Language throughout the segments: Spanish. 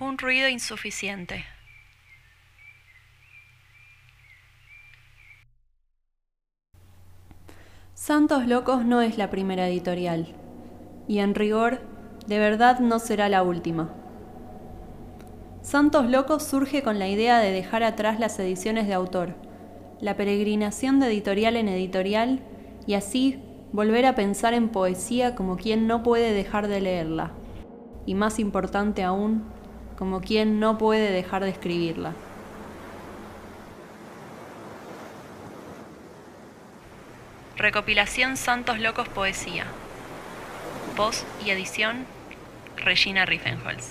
Un ruido insuficiente. Santos Locos no es la primera editorial, y en rigor, de verdad no será la última. Santos Locos surge con la idea de dejar atrás las ediciones de autor, la peregrinación de editorial en editorial, y así volver a pensar en poesía como quien no puede dejar de leerla, y más importante aún, como quien no puede dejar de escribirla. Recopilación Santos Locos Poesía. Voz y edición Regina Riffenholz.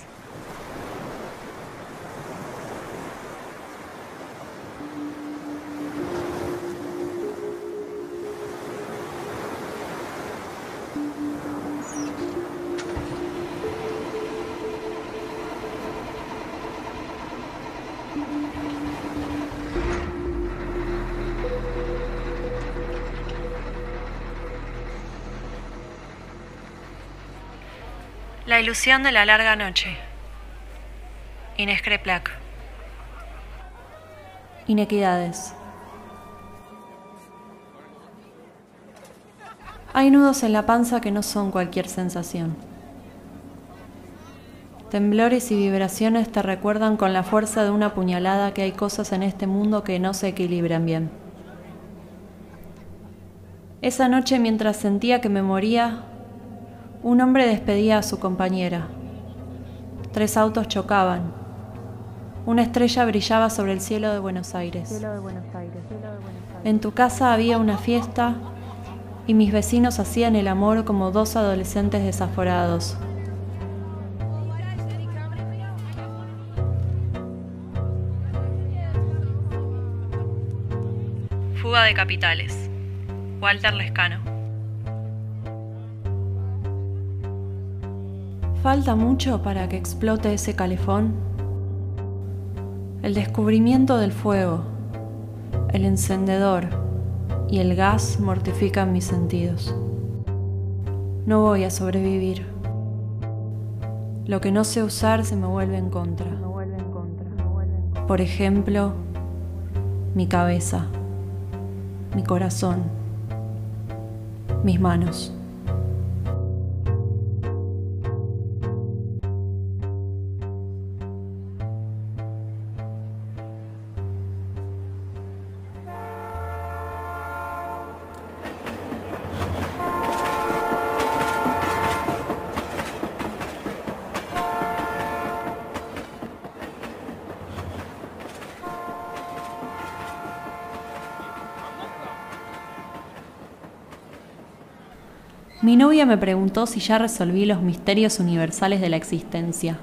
Ilusión de la larga noche. Inés Creplac. Inequidades. Hay nudos en la panza que no son cualquier sensación. Temblores y vibraciones te recuerdan con la fuerza de una puñalada que hay cosas en este mundo que no se equilibran bien. Esa noche mientras sentía que me moría, un hombre despedía a su compañera. Tres autos chocaban. Una estrella brillaba sobre el cielo de Buenos Aires. En tu casa había una fiesta y mis vecinos hacían el amor como dos adolescentes desaforados. Fuga de capitales. Walter Lescano. ¿Falta mucho para que explote ese calefón? El descubrimiento del fuego, el encendedor y el gas mortifican mis sentidos. No voy a sobrevivir. Lo que no sé usar se me vuelve en contra. Por ejemplo, mi cabeza, mi corazón, mis manos. Mi novia me preguntó si ya resolví los misterios universales de la existencia.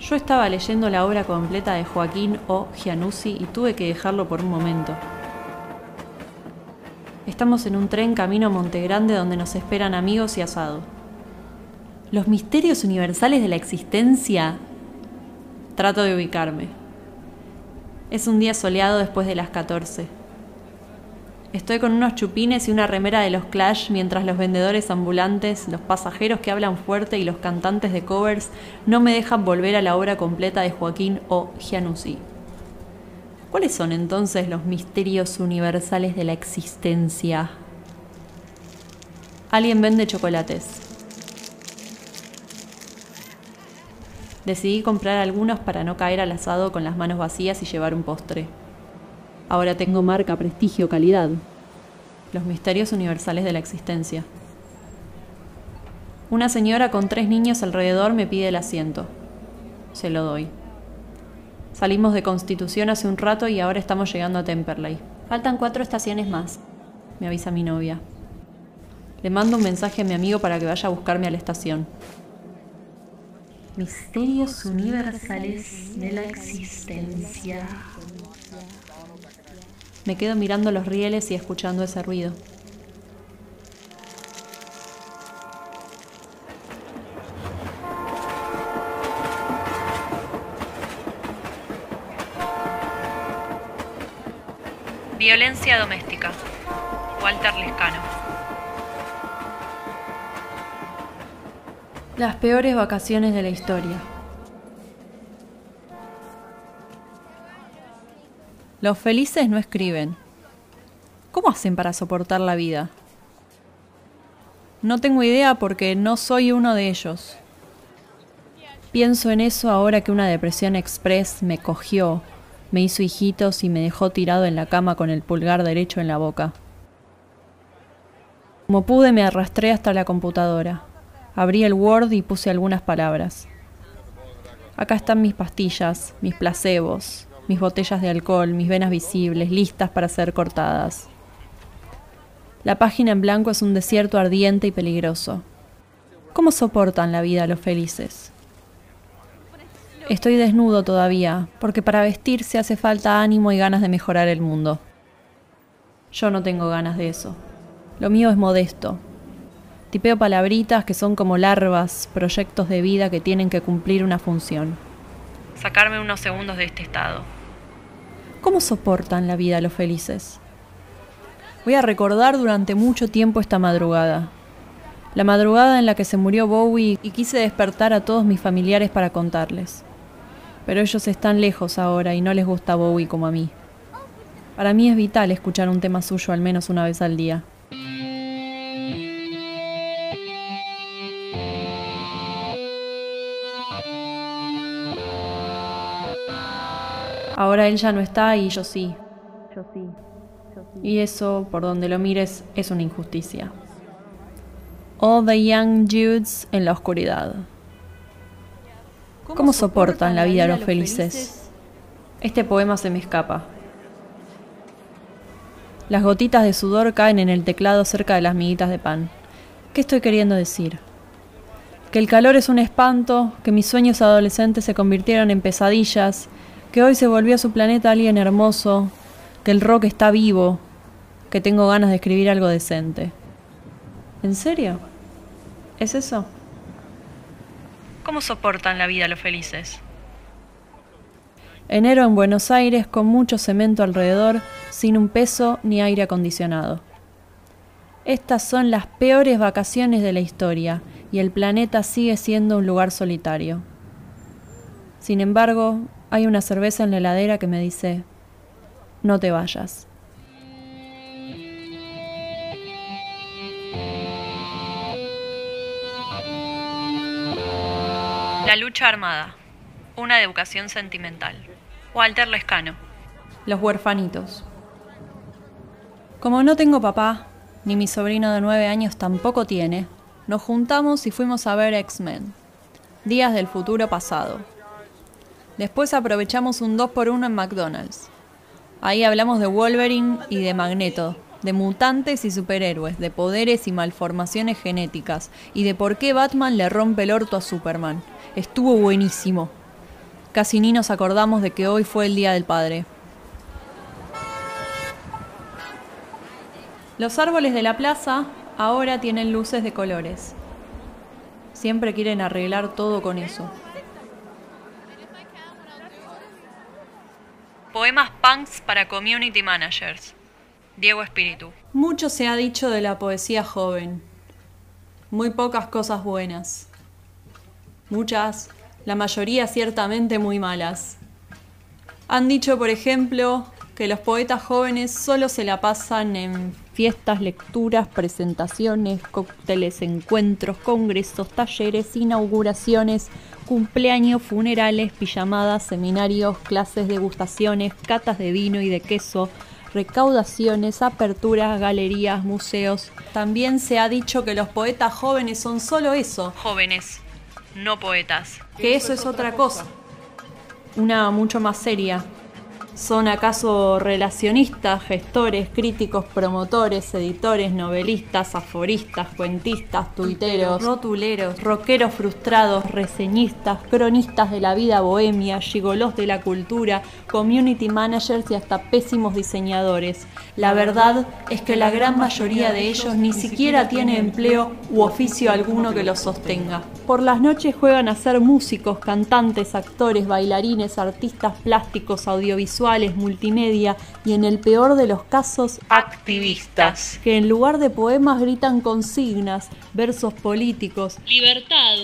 Yo estaba leyendo la obra completa de Joaquín O. Gianuzzi y tuve que dejarlo por un momento. Estamos en un tren camino a Montegrande donde nos esperan amigos y asado. Los misterios universales de la existencia. Trato de ubicarme. Es un día soleado después de las 14. Estoy con unos chupines y una remera de los Clash mientras los vendedores ambulantes, los pasajeros que hablan fuerte y los cantantes de covers no me dejan volver a la obra completa de Joaquín O. Gianuzzi. ¿Cuáles son entonces los misterios universales de la existencia? Alguien vende chocolates. Decidí comprar algunos para no caer al asado con las manos vacías y llevar un postre. Ahora tengo marca, prestigio, calidad. Los misterios universales de la existencia. Una señora con tres niños alrededor me pide el asiento. Se lo doy. Salimos de Constitución hace un rato y ahora estamos llegando a Temperley. Faltan cuatro estaciones más, me avisa mi novia. Le mando un mensaje a mi amigo para que vaya a buscarme a la estación. Misterios universales de la existencia. Me quedo mirando los rieles y escuchando ese ruido. Violencia doméstica. Walter Lescano. Las peores vacaciones de la historia. Los felices no escriben. ¿Cómo hacen para soportar la vida? No tengo idea porque no soy uno de ellos. Pienso en eso ahora que una depresión express me cogió, me hizo hijitos y me dejó tirado en la cama con el pulgar derecho en la boca. Como pude me arrastré hasta la computadora. Abrí el Word y puse algunas palabras. Acá están mis pastillas, mis placebos, mis botellas de alcohol, mis venas visibles, listas para ser cortadas. La página en blanco es un desierto ardiente y peligroso. ¿Cómo soportan la vida los felices? Estoy desnudo todavía, porque para vestirse hace falta ánimo y ganas de mejorar el mundo. Yo no tengo ganas de eso. Lo mío es modesto. Tipeo palabritas que son como larvas, proyectos de vida que tienen que cumplir una función. Sacarme unos segundos de este estado. ¿Cómo soportan la vida los felices? Voy a recordar durante mucho tiempo esta madrugada. La madrugada en la que se murió Bowie y quise despertar a todos mis familiares para contarles pero ellos están lejos ahora y no les gusta Bowie como a mí. Para mí es vital escuchar un tema suyo al menos una vez al día. Ahora él ya no está y yo sí. Yo sí. Y eso, por donde lo mires, es una injusticia. All the Young Judes en la oscuridad. ¿Cómo soportan la vida los felices? Este poema se me escapa. Las gotitas de sudor caen en el teclado cerca de las miguitas de pan. ¿Qué estoy queriendo decir? Que el calor es un espanto, que mis sueños adolescentes se convirtieron en pesadillas, que hoy se volvió a su planeta alguien hermoso, que el rock está vivo, que tengo ganas de escribir algo decente. ¿En serio? ¿Es eso? ¿Cómo soportan la vida los felices? Enero en Buenos Aires con mucho cemento alrededor, sin un peso ni aire acondicionado. Estas son las peores vacaciones de la historia y el planeta sigue siendo un lugar solitario. Sin embargo, hay una cerveza en la heladera que me dice, no te vayas. La lucha armada. Una educación sentimental. Walter Lescano. Los huerfanitos. Como no tengo papá, ni mi sobrino de nueve años tampoco tiene, nos juntamos y fuimos a ver X-Men. Días del futuro pasado. Después aprovechamos un 2x1 en McDonald's. Ahí hablamos de Wolverine y de Magneto, de mutantes y superhéroes, de poderes y malformaciones genéticas, y de por qué Batman le rompe el orto a Superman. Estuvo buenísimo. Casi ni nos acordamos de que hoy fue el Día del Padre. Los árboles de la plaza ahora tienen luces de colores. Siempre quieren arreglar todo con eso. Poemas punks para community managers. Diego Espíritu. Mucho se ha dicho de la poesía joven. Muy pocas cosas buenas. Muchas, la mayoría ciertamente muy malas. Han dicho, por ejemplo, que los poetas jóvenes solo se la pasan en fiestas, lecturas, presentaciones, cócteles, encuentros, congresos, talleres, inauguraciones, cumpleaños, funerales, pijamadas, seminarios, clases, degustaciones, catas de vino y de queso, recaudaciones, aperturas, galerías, museos. También se ha dicho que los poetas jóvenes son solo eso. Jóvenes no poetas. Que eso es otra cosa. Una mucho más seria. ¿Son acaso relacionistas, gestores, críticos, promotores, editores, novelistas, aforistas, cuentistas, tuiteros, rotuleros, rockeros frustrados, reseñistas, cronistas de la vida bohemia, gigolos de la cultura, community managers y hasta pésimos diseñadores? La verdad es que la gran mayoría de ellos ni siquiera tiene empleo u oficio alguno que los sostenga. Por las noches juegan a ser músicos, cantantes, actores, bailarines, artistas plásticos, audiovisuales, multimedia y en el peor de los casos activistas, que en lugar de poemas gritan consignas, versos políticos, libertad.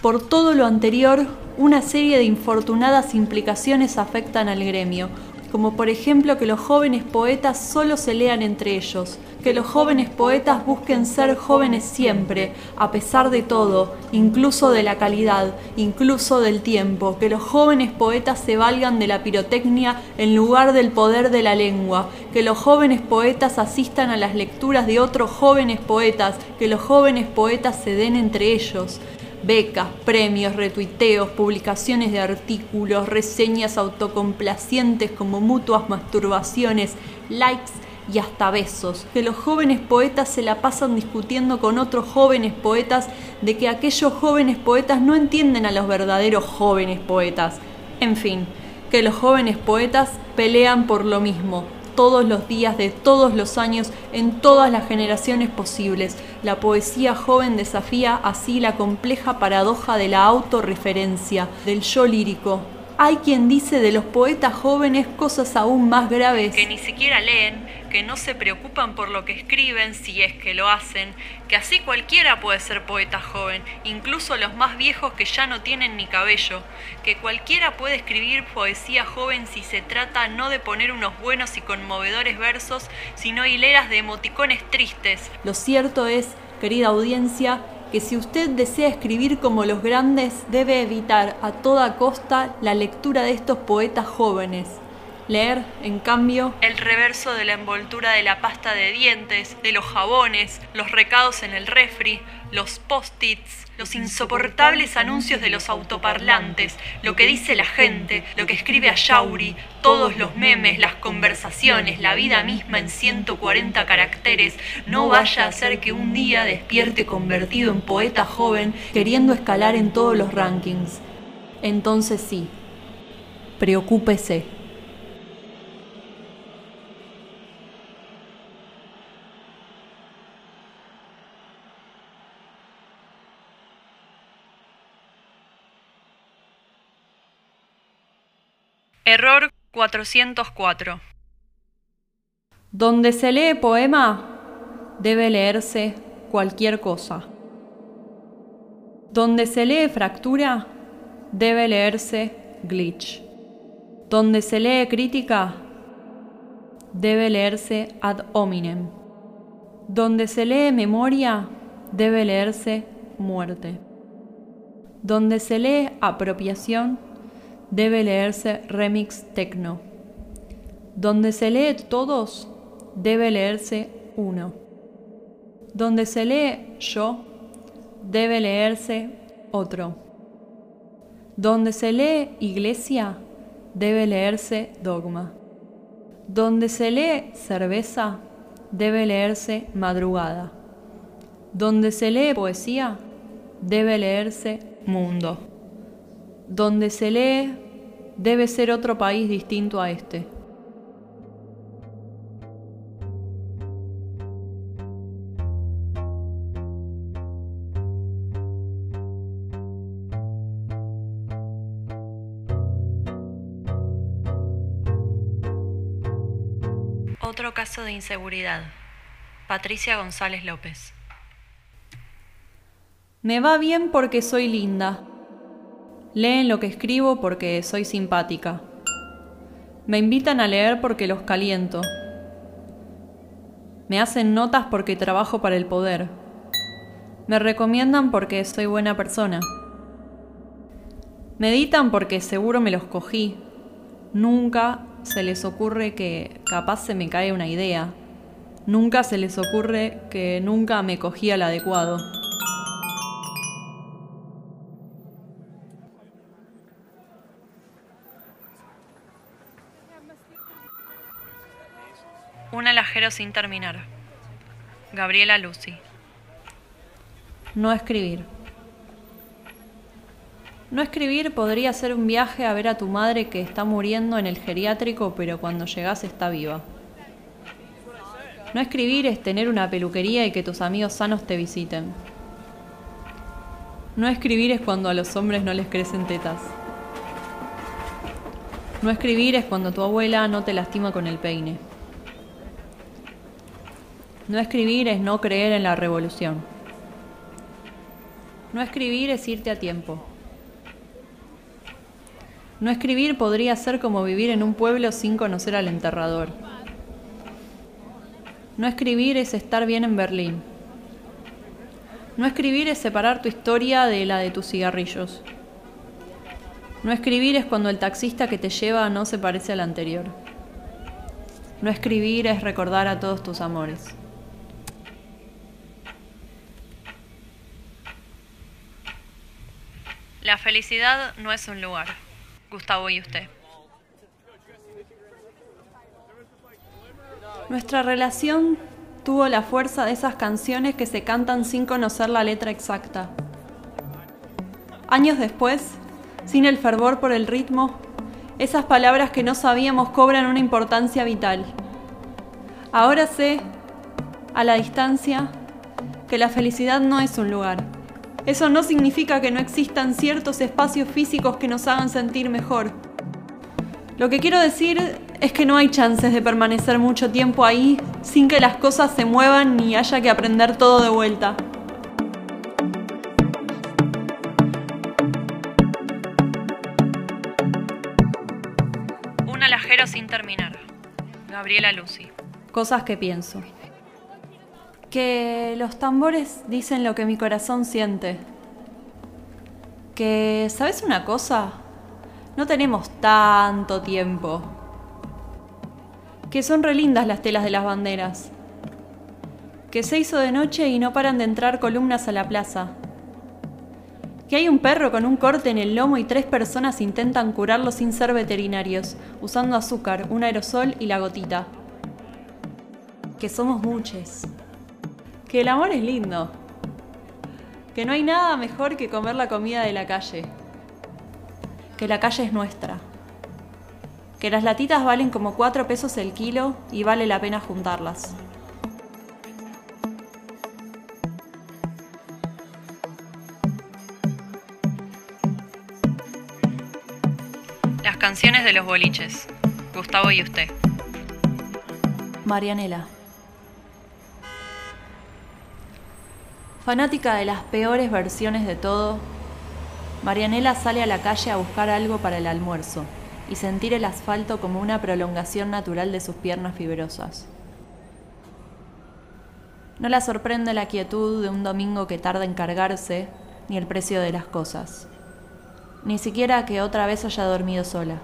Por todo lo anterior, una serie de infortunadas implicaciones afectan al gremio, como por ejemplo que los jóvenes poetas solo se lean entre ellos, que los jóvenes poetas busquen ser jóvenes siempre, a pesar de todo, incluso de la calidad, incluso del tiempo, que los jóvenes poetas se valgan de la pirotecnia en lugar del poder de la lengua, que los jóvenes poetas asistan a las lecturas de otros jóvenes poetas, que los jóvenes poetas se den entre ellos, becas, premios, retuiteos, publicaciones de artículos, reseñas autocomplacientes como mutuas masturbaciones, likes y hasta besos. Que los jóvenes poetas se la pasan discutiendo con otros jóvenes poetas de que aquellos jóvenes poetas no entienden a los verdaderos jóvenes poetas. En fin, que los jóvenes poetas pelean por lo mismo, todos los días de todos los años en todas las generaciones posibles. La poesía joven desafía así la compleja paradoja de la autorreferencia, del yo lírico. Hay quien dice de los poetas jóvenes cosas aún más graves. Que ni siquiera leen, que no se preocupan por lo que escriben si es que lo hacen, que así cualquiera puede ser poeta joven, incluso los más viejos que ya no tienen ni cabello, que cualquiera puede escribir poesía joven si se trata no de poner unos buenos y conmovedores versos, sino hileras de emoticones tristes. Lo cierto es, querida audiencia, que si usted desea escribir como los grandes, debe evitar a toda costa la lectura de estos poetas jóvenes. Leer, en cambio, el reverso de la envoltura de la pasta de dientes, de los jabones, los recados en el refri, los post-its, los insoportables anuncios de los autoparlantes, lo que dice la gente, lo que escribe a Yauri, todos los memes, las conversaciones, la vida misma en 140 caracteres, no vaya a ser que un día despierte convertido en poeta joven, queriendo escalar en todos los rankings. Entonces sí, preocúpese. Error 404. Donde se lee poema, debe leerse cualquier cosa. Donde se lee fractura, debe leerse glitch. Donde se lee crítica, debe leerse ad hominem. Donde se lee memoria, debe leerse muerte. Donde se lee apropiación, debe leerse Remix Tecno. Donde se lee todos, debe leerse uno. Donde se lee yo, debe leerse otro. Donde se lee iglesia, debe leerse dogma. Donde se lee cerveza, debe leerse madrugada. Donde se lee poesía, debe leerse mundo. Donde se lee debe ser otro país distinto a este. Otro caso de inseguridad. Patricia González López. Me va bien porque soy linda. Leen lo que escribo porque soy simpática. Me invitan a leer porque los caliento. Me hacen notas porque trabajo para el poder. Me recomiendan porque soy buena persona. Meditan porque seguro me los cogí. Nunca se les ocurre que capaz se me cae una idea. Nunca se les ocurre que nunca me cogí al adecuado. Un alajero sin terminar. Gabriela Lucy. No escribir. No escribir podría ser un viaje a ver a tu madre que está muriendo en el geriátrico, pero cuando llegas está viva. No escribir es tener una peluquería y que tus amigos sanos te visiten. No escribir es cuando a los hombres no les crecen tetas. No escribir es cuando tu abuela no te lastima con el peine. No escribir es no creer en la revolución. No escribir es irte a tiempo. No escribir podría ser como vivir en un pueblo sin conocer al enterrador. No escribir es estar bien en Berlín. No escribir es separar tu historia de la de tus cigarrillos. No escribir es cuando el taxista que te lleva no se parece al anterior. No escribir es recordar a todos tus amores. La felicidad no es un lugar. Gustavo y usted. Nuestra relación tuvo la fuerza de esas canciones que se cantan sin conocer la letra exacta. Años después, sin el fervor por el ritmo, esas palabras que no sabíamos cobran una importancia vital. Ahora sé, a la distancia, que la felicidad no es un lugar. Eso no significa que no existan ciertos espacios físicos que nos hagan sentir mejor. Lo que quiero decir es que no hay chances de permanecer mucho tiempo ahí sin que las cosas se muevan ni haya que aprender todo de vuelta. Un alajero sin terminar. Gabriela Lucy. Cosas que pienso. Que los tambores dicen lo que mi corazón siente. Que, ¿sabes una cosa? No tenemos tanto tiempo. Que son relindas las telas de las banderas. Que se hizo de noche y no paran de entrar columnas a la plaza. Que hay un perro con un corte en el lomo y tres personas intentan curarlo sin ser veterinarios, usando azúcar, un aerosol y la gotita. Que somos muchos que el amor es lindo, que no hay nada mejor que comer la comida de la calle, que la calle es nuestra, que las latitas valen como cuatro pesos el kilo y vale la pena juntarlas. Las canciones de los boliches. Gustavo y usted. Marianela. Fanática de las peores versiones de todo, Marianela sale a la calle a buscar algo para el almuerzo y sentir el asfalto como una prolongación natural de sus piernas fibrosas. No la sorprende la quietud de un domingo que tarda en cargarse, ni el precio de las cosas, ni siquiera que otra vez haya dormido sola.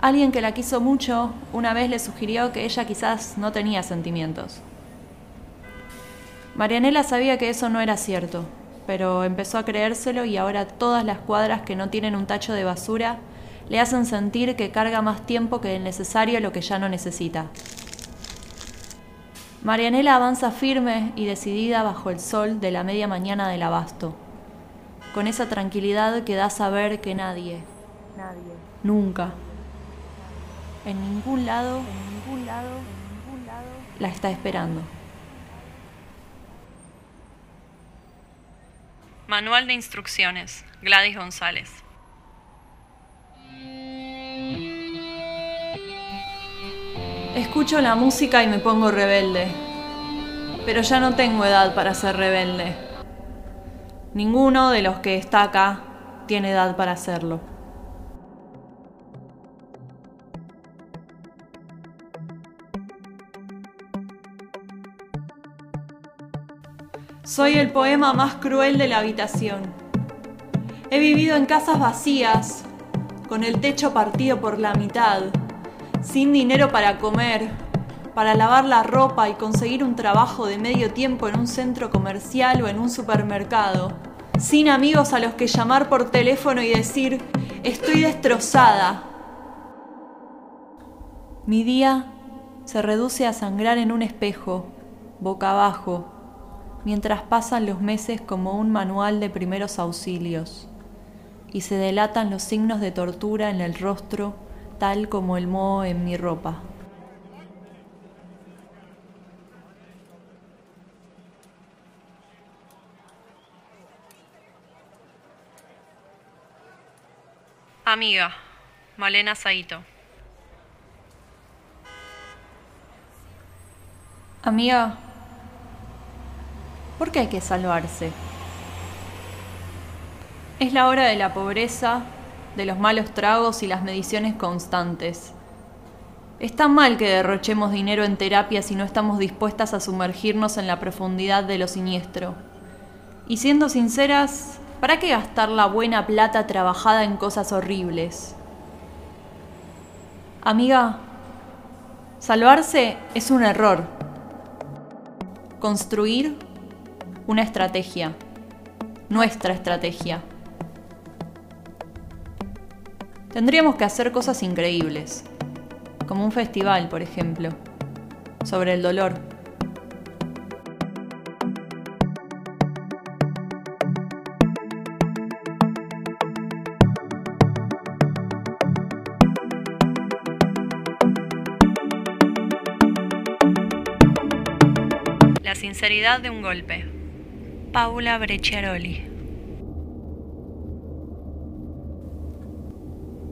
Alguien que la quiso mucho una vez le sugirió que ella quizás no tenía sentimientos Marianela sabía que eso no era cierto, pero empezó a creérselo y ahora todas las cuadras que no tienen un tacho de basura le hacen sentir que carga más tiempo que el necesario lo que ya no necesita. Marianela avanza firme y decidida bajo el sol de la media mañana del abasto, con esa tranquilidad que da saber que nadie, nadie, nunca, en ningún lado, en ningún lado, en ningún lado, la está esperando. Manual de instrucciones. Gladys González. Escucho la música y me pongo rebelde. Pero ya no tengo edad para ser rebelde. Ninguno de los que está acá tiene edad para hacerlo. Soy el poema más cruel de la habitación. He vivido en casas vacías, con el techo partido por la mitad, sin dinero para comer, para lavar la ropa y conseguir un trabajo de medio tiempo en un centro comercial o en un supermercado, sin amigos a los que llamar por teléfono y decir, estoy destrozada. Mi día se reduce a sangrar en un espejo, boca abajo, mientras pasan los meses como un manual de primeros auxilios y se delatan los signos de tortura en el rostro tal como el moho en mi ropa. Amiga, Malena Saito. Amiga, ¿Por qué hay que salvarse? Es la hora de la pobreza de los malos tragos y las mediciones constantes. Está mal que derrochemos dinero en terapia si no estamos dispuestas a sumergirnos en la profundidad de lo siniestro. Y siendo sinceras, ¿para qué gastar la buena plata trabajada en cosas horribles? Amiga, salvarse es un error. Construir una estrategia, nuestra estrategia. Tendríamos que hacer cosas increíbles, como un festival, por ejemplo, sobre el dolor. La sinceridad de un golpe. Paula Brecciaroli.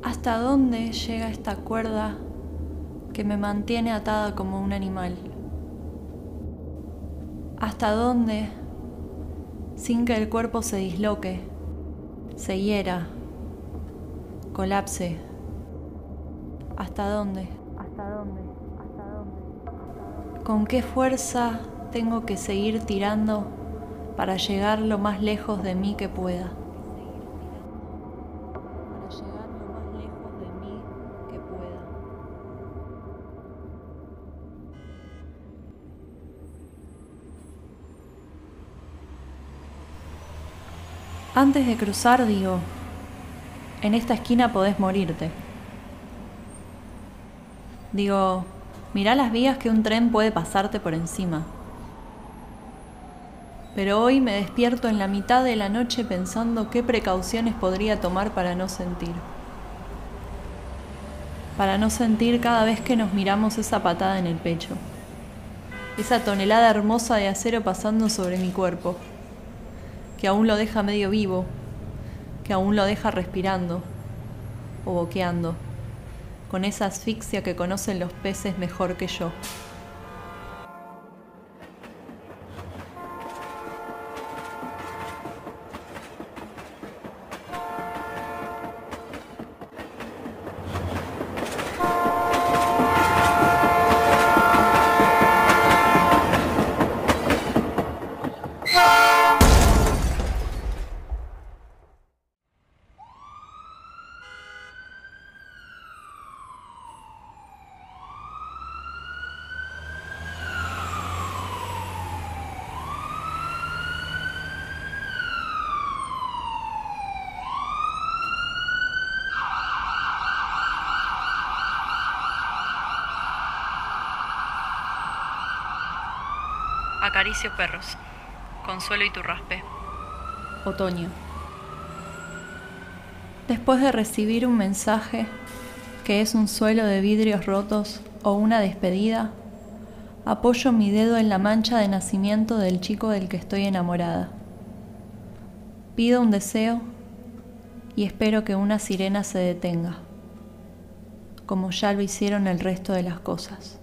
¿Hasta dónde llega esta cuerda que me mantiene atada como un animal? ¿Hasta dónde, sin que el cuerpo se disloque, se hiera, colapse? ¿Hasta dónde? ¿Hasta dónde? ¿Hasta dónde? ¿Con qué fuerza tengo que seguir tirando para llegar lo más lejos de mí que pueda? Para llegar lo más lejos de mí que pueda. Antes de cruzar, digo, en esta esquina podés morirte. Digo, mirá las vías que un tren puede pasarte por encima. Pero hoy me despierto en la mitad de la noche pensando qué precauciones podría tomar para no sentir. Para no sentir cada vez que nos miramos esa patada en el pecho. Esa tonelada hermosa de acero pasando sobre mi cuerpo. Que aún lo deja medio vivo. Que aún lo deja respirando. O boqueando. Con esa asfixia que conocen los peces mejor que yo. Acaricio perros. Consuelo y tu raspe. Otoño. Después de recibir un mensaje que es un suelo de vidrios rotos o una despedida, apoyo mi dedo en la mancha de nacimiento del chico del que estoy enamorada. Pido un deseo y espero que una sirena se detenga, como ya lo hicieron el resto de las cosas.